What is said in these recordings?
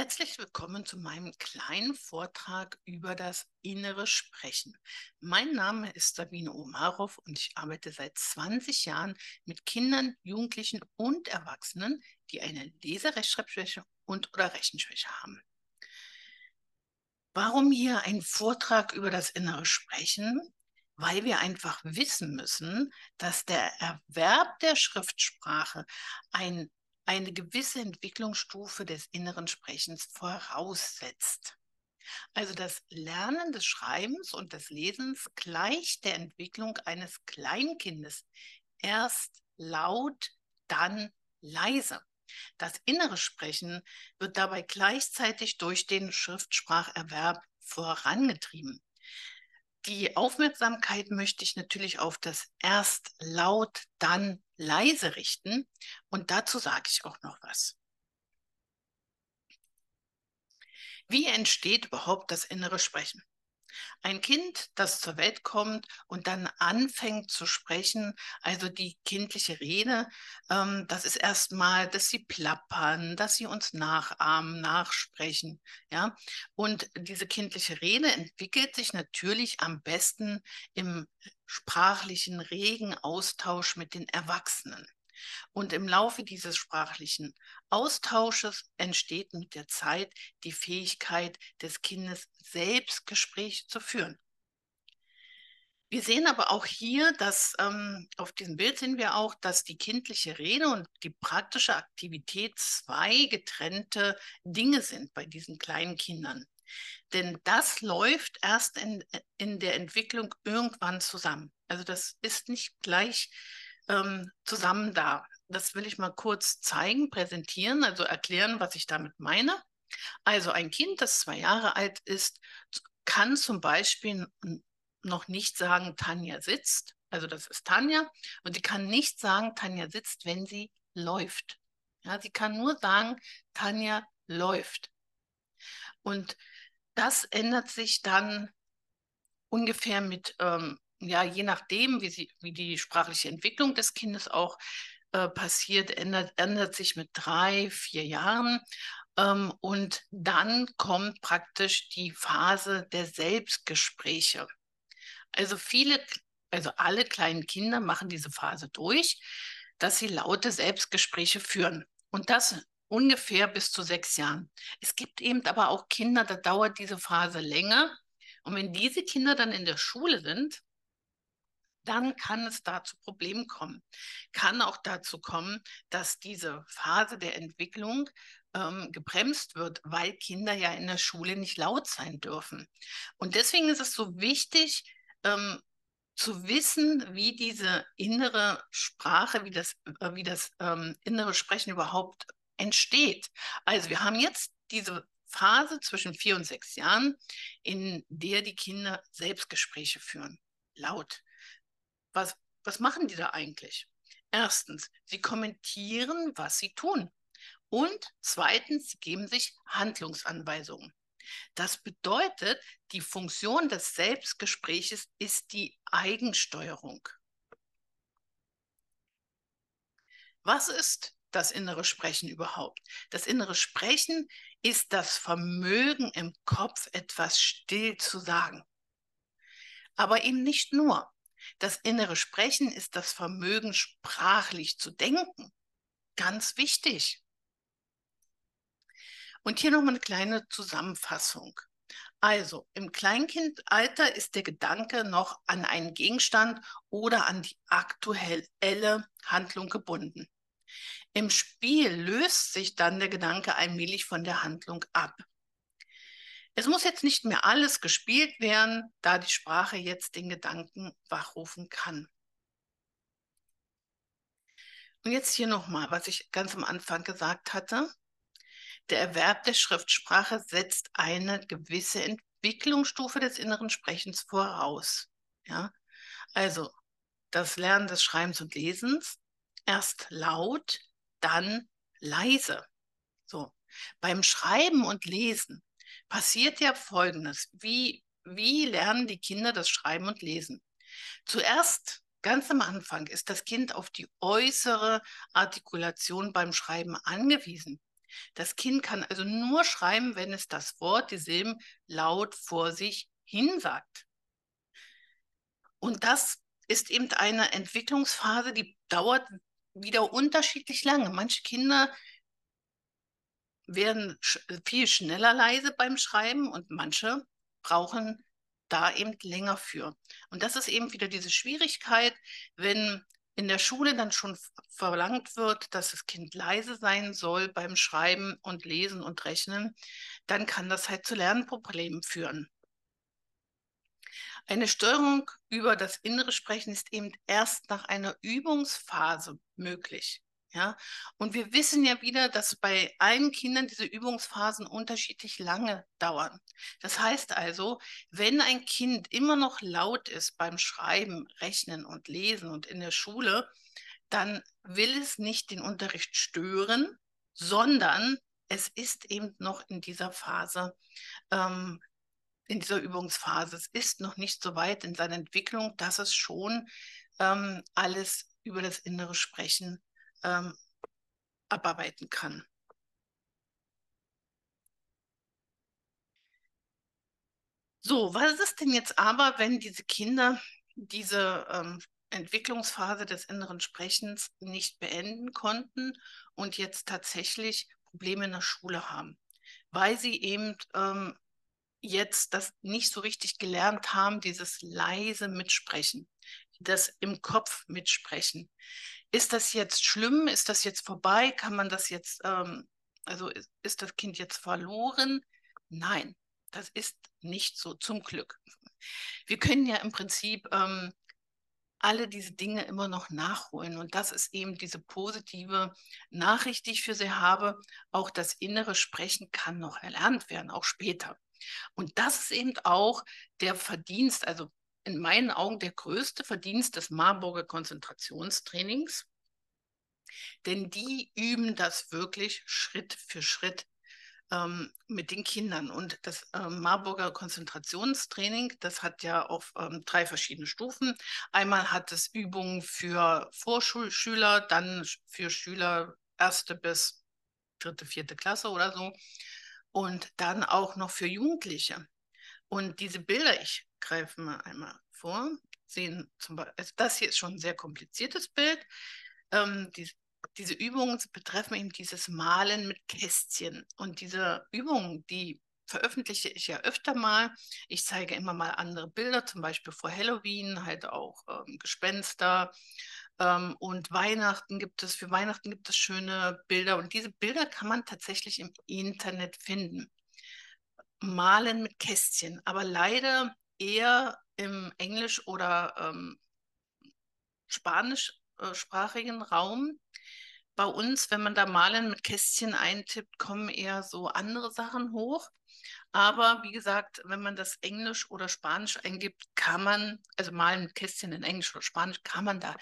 Herzlich willkommen zu meinem kleinen Vortrag über das innere Sprechen. Mein Name ist Sabine Omarov und ich arbeite seit 20 Jahren mit Kindern, Jugendlichen und Erwachsenen, die eine Leserechtschreibschwäche und oder Rechenschwäche haben. Warum hier ein Vortrag über das innere Sprechen? Weil wir einfach wissen müssen, dass der Erwerb der Schriftsprache ein eine gewisse Entwicklungsstufe des inneren Sprechens voraussetzt. Also das Lernen des Schreibens und des Lesens gleicht der Entwicklung eines Kleinkindes. Erst laut, dann leise. Das innere Sprechen wird dabei gleichzeitig durch den Schriftspracherwerb vorangetrieben. Die Aufmerksamkeit möchte ich natürlich auf das erst laut, dann leise richten. Und dazu sage ich auch noch was. Wie entsteht überhaupt das innere Sprechen? Ein Kind, das zur Welt kommt und dann anfängt zu sprechen, also die kindliche Rede, ähm, das ist erstmal, dass sie plappern, dass sie uns nachahmen, nachsprechen. Ja? Und diese kindliche Rede entwickelt sich natürlich am besten im sprachlichen regen Austausch mit den Erwachsenen. Und im Laufe dieses sprachlichen Austausches entsteht mit der Zeit die Fähigkeit des Kindes, selbst Gespräche zu führen. Wir sehen aber auch hier, dass ähm, auf diesem Bild sehen wir auch, dass die kindliche Rede und die praktische Aktivität zwei getrennte Dinge sind bei diesen kleinen Kindern. Denn das läuft erst in, in der Entwicklung irgendwann zusammen. Also das ist nicht gleich ähm, zusammen da. Das will ich mal kurz zeigen, präsentieren, also erklären, was ich damit meine. Also ein Kind, das zwei Jahre alt ist, kann zum Beispiel noch nicht sagen, Tanja sitzt. Also das ist Tanja. Und sie kann nicht sagen, Tanja sitzt, wenn sie läuft. Ja, sie kann nur sagen, Tanja läuft. Und das ändert sich dann ungefähr mit ähm, ja, je nachdem, wie, sie, wie die sprachliche Entwicklung des Kindes auch äh, passiert, ändert, ändert sich mit drei, vier Jahren. Ähm, und dann kommt praktisch die Phase der Selbstgespräche. Also viele, also alle kleinen Kinder machen diese Phase durch, dass sie laute Selbstgespräche führen. Und das ungefähr bis zu sechs Jahren. Es gibt eben aber auch Kinder, da dauert diese Phase länger. Und wenn diese Kinder dann in der Schule sind, dann kann es da zu Problemen kommen. Kann auch dazu kommen, dass diese Phase der Entwicklung ähm, gebremst wird, weil Kinder ja in der Schule nicht laut sein dürfen. Und deswegen ist es so wichtig, ähm, zu wissen, wie diese innere Sprache, wie das, äh, wie das ähm, innere Sprechen überhaupt entsteht. Also wir haben jetzt diese Phase zwischen vier und sechs Jahren, in der die Kinder Selbstgespräche führen, laut was, was machen die da eigentlich? Erstens, sie kommentieren, was sie tun. Und zweitens, sie geben sich Handlungsanweisungen. Das bedeutet, die Funktion des Selbstgespräches ist die Eigensteuerung. Was ist das innere Sprechen überhaupt? Das innere Sprechen ist das Vermögen im Kopf, etwas still zu sagen. Aber eben nicht nur. Das innere Sprechen ist das Vermögen, sprachlich zu denken. Ganz wichtig. Und hier nochmal eine kleine Zusammenfassung. Also, im Kleinkindalter ist der Gedanke noch an einen Gegenstand oder an die aktuelle Handlung gebunden. Im Spiel löst sich dann der Gedanke allmählich von der Handlung ab. Es muss jetzt nicht mehr alles gespielt werden, da die Sprache jetzt den Gedanken wachrufen kann. Und jetzt hier nochmal, was ich ganz am Anfang gesagt hatte. Der Erwerb der Schriftsprache setzt eine gewisse Entwicklungsstufe des inneren Sprechens voraus. Ja? Also das Lernen des Schreibens und Lesens, erst laut, dann leise. So. Beim Schreiben und Lesen passiert ja Folgendes. Wie, wie lernen die Kinder das Schreiben und Lesen? Zuerst, ganz am Anfang, ist das Kind auf die äußere Artikulation beim Schreiben angewiesen. Das Kind kann also nur schreiben, wenn es das Wort, die Silben laut vor sich hinsagt. Und das ist eben eine Entwicklungsphase, die dauert wieder unterschiedlich lange. Manche Kinder werden viel schneller leise beim Schreiben und manche brauchen da eben länger für. Und das ist eben wieder diese Schwierigkeit, wenn in der Schule dann schon verlangt wird, dass das Kind leise sein soll beim Schreiben und Lesen und Rechnen, dann kann das halt zu Lernproblemen führen. Eine Steuerung über das innere Sprechen ist eben erst nach einer Übungsphase möglich. Ja, und wir wissen ja wieder, dass bei allen Kindern diese Übungsphasen unterschiedlich lange dauern. Das heißt also, wenn ein Kind immer noch laut ist beim Schreiben, Rechnen und Lesen und in der Schule, dann will es nicht den Unterricht stören, sondern es ist eben noch in dieser Phase, ähm, in dieser Übungsphase. Es ist noch nicht so weit in seiner Entwicklung, dass es schon ähm, alles über das innere Sprechen ähm, abarbeiten kann. So, was ist denn jetzt aber, wenn diese Kinder diese ähm, Entwicklungsphase des inneren Sprechens nicht beenden konnten und jetzt tatsächlich Probleme in der Schule haben, weil sie eben ähm, jetzt das nicht so richtig gelernt haben, dieses leise Mitsprechen, das im Kopf mitsprechen ist das jetzt schlimm? Ist das jetzt vorbei? Kann man das jetzt, ähm, also ist, ist das Kind jetzt verloren? Nein, das ist nicht so, zum Glück. Wir können ja im Prinzip ähm, alle diese Dinge immer noch nachholen. Und das ist eben diese positive Nachricht, die ich für Sie habe. Auch das innere Sprechen kann noch erlernt werden, auch später. Und das ist eben auch der Verdienst, also in meinen Augen der größte Verdienst des Marburger Konzentrationstrainings, denn die üben das wirklich Schritt für Schritt ähm, mit den Kindern. Und das ähm, Marburger Konzentrationstraining, das hat ja auf ähm, drei verschiedene Stufen. Einmal hat es Übungen für Vorschulschüler, dann für Schüler erste bis dritte, vierte Klasse oder so. Und dann auch noch für Jugendliche. Und diese Bilder, ich greife mal einmal vor, sehen zum Beispiel, also das hier ist schon ein sehr kompliziertes Bild. Ähm, die, diese Übungen betreffen eben dieses Malen mit Kästchen. Und diese Übungen, die veröffentliche ich ja öfter mal. Ich zeige immer mal andere Bilder, zum Beispiel vor Halloween, halt auch ähm, Gespenster. Ähm, und Weihnachten gibt es, für Weihnachten gibt es schöne Bilder. Und diese Bilder kann man tatsächlich im Internet finden. Malen mit Kästchen, aber leider eher im Englisch- oder ähm, Spanischsprachigen Raum. Bei uns, wenn man da Malen mit Kästchen eintippt, kommen eher so andere Sachen hoch. Aber wie gesagt, wenn man das Englisch oder Spanisch eingibt, kann man, also Malen mit Kästchen in Englisch oder Spanisch, kann man da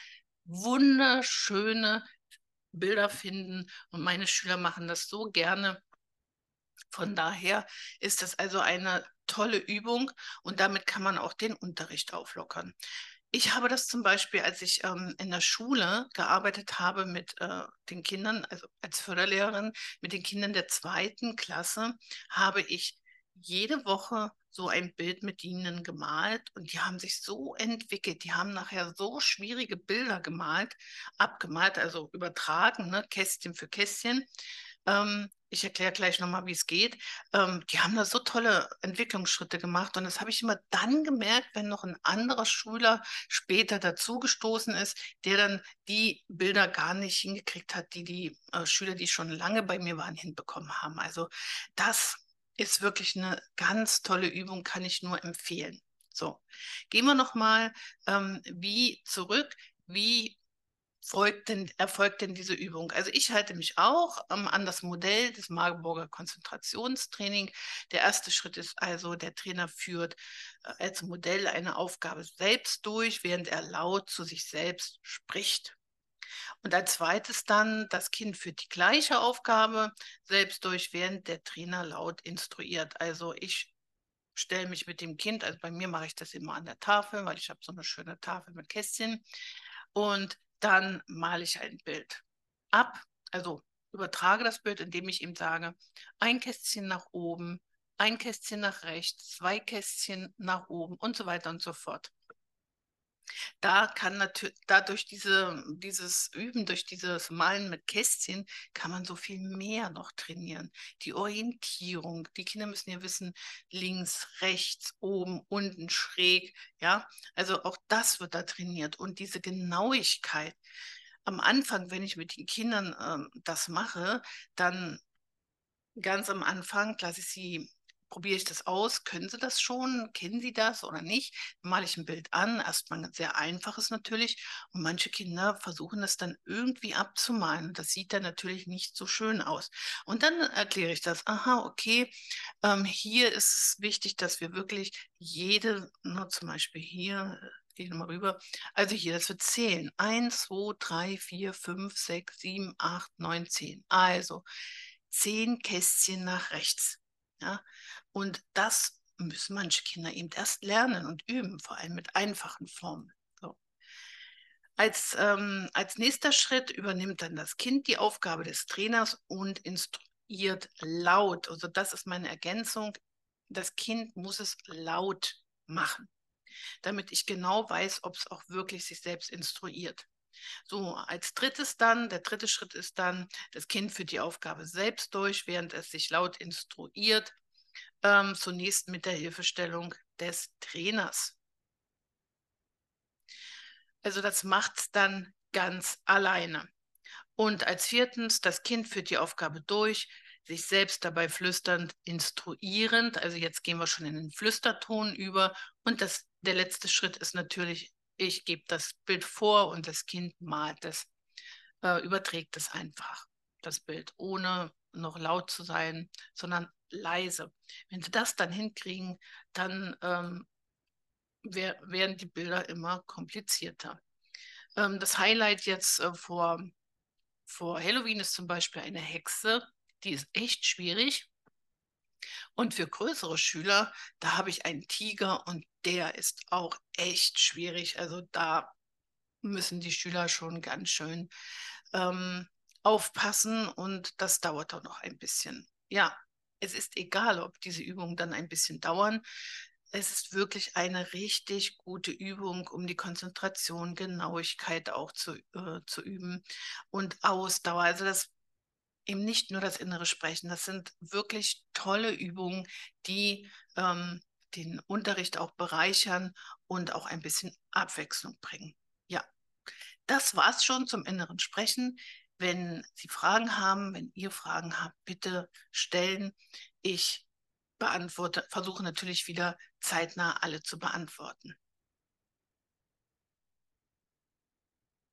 wunderschöne Bilder finden. Und meine Schüler machen das so gerne. Von daher ist das also eine tolle Übung und damit kann man auch den Unterricht auflockern. Ich habe das zum Beispiel, als ich ähm, in der Schule gearbeitet habe mit äh, den Kindern, also als Förderlehrerin mit den Kindern der zweiten Klasse, habe ich jede Woche so ein Bild mit ihnen gemalt und die haben sich so entwickelt. Die haben nachher so schwierige Bilder gemalt, abgemalt, also übertragen, ne, Kästchen für Kästchen. Ähm, ich erkläre gleich nochmal, wie es geht. Ähm, die haben da so tolle Entwicklungsschritte gemacht und das habe ich immer dann gemerkt, wenn noch ein anderer Schüler später dazugestoßen ist, der dann die Bilder gar nicht hingekriegt hat, die die äh, Schüler, die schon lange bei mir waren, hinbekommen haben. Also das ist wirklich eine ganz tolle Übung, kann ich nur empfehlen. So, gehen wir nochmal ähm, wie zurück, wie folgt denn, erfolgt denn diese Übung? Also ich halte mich auch ähm, an das Modell des Marburger Konzentrationstraining. Der erste Schritt ist also, der Trainer führt äh, als Modell eine Aufgabe selbst durch, während er laut zu sich selbst spricht. Und als zweites dann, das Kind führt die gleiche Aufgabe selbst durch, während der Trainer laut instruiert. Also ich stelle mich mit dem Kind, also bei mir mache ich das immer an der Tafel, weil ich habe so eine schöne Tafel mit Kästchen. Und dann male ich ein Bild ab. Also übertrage das Bild, indem ich ihm sage, ein Kästchen nach oben, ein Kästchen nach rechts, zwei Kästchen nach oben und so weiter und so fort. Da kann natürlich, dadurch diese, dieses Üben, durch dieses Malen mit Kästchen, kann man so viel mehr noch trainieren. Die Orientierung, die Kinder müssen ja wissen, links, rechts, oben, unten, schräg, ja. Also auch das wird da trainiert und diese Genauigkeit. Am Anfang, wenn ich mit den Kindern ähm, das mache, dann ganz am Anfang lasse ich sie probiere ich das aus? Können Sie das schon? Kennen Sie das oder nicht? Male ich ein Bild an, erstmal ein sehr einfaches natürlich. Und manche Kinder versuchen das dann irgendwie abzumalen. Das sieht dann natürlich nicht so schön aus. Und dann erkläre ich das. Aha, okay. Ähm, hier ist es wichtig, dass wir wirklich jede, nur zum Beispiel hier, gehe nochmal rüber. Also hier, das wird zählen. 1, 2, 3, 4, 5, 6, 7, 8, 9, 10. Also zehn Kästchen nach rechts. Ja? Und das müssen manche Kinder eben erst lernen und üben, vor allem mit einfachen Formen. So. Als, ähm, als nächster Schritt übernimmt dann das Kind die Aufgabe des Trainers und instruiert laut. Also das ist meine Ergänzung. Das Kind muss es laut machen, damit ich genau weiß, ob es auch wirklich sich selbst instruiert. So, als drittes dann, der dritte Schritt ist dann, das Kind führt die Aufgabe selbst durch, während es sich laut instruiert, ähm, zunächst mit der Hilfestellung des Trainers. Also das macht es dann ganz alleine. Und als viertens, das Kind führt die Aufgabe durch, sich selbst dabei flüsternd, instruierend. Also jetzt gehen wir schon in den Flüsterton über. Und das, der letzte Schritt ist natürlich, ich gebe das Bild vor und das Kind malt es, äh, überträgt es einfach, das Bild, ohne noch laut zu sein, sondern leise. Wenn sie das dann hinkriegen, dann ähm, wär, werden die Bilder immer komplizierter. Ähm, das Highlight jetzt äh, vor, vor Halloween ist zum Beispiel eine Hexe, die ist echt schwierig. Und für größere Schüler, da habe ich einen Tiger und der ist auch echt schwierig. Also da müssen die Schüler schon ganz schön ähm, aufpassen und das dauert auch noch ein bisschen. Ja, es ist egal, ob diese Übungen dann ein bisschen dauern. Es ist wirklich eine richtig gute Übung, um die Konzentration, Genauigkeit auch zu, äh, zu üben und Ausdauer. Also das eben nicht nur das innere Sprechen, das sind wirklich tolle Übungen, die ähm, den Unterricht auch bereichern und auch ein bisschen Abwechslung bringen. Ja, das war es schon zum inneren Sprechen. Wenn Sie Fragen haben, wenn ihr Fragen habt, bitte stellen. Ich beantworte, versuche natürlich wieder zeitnah alle zu beantworten.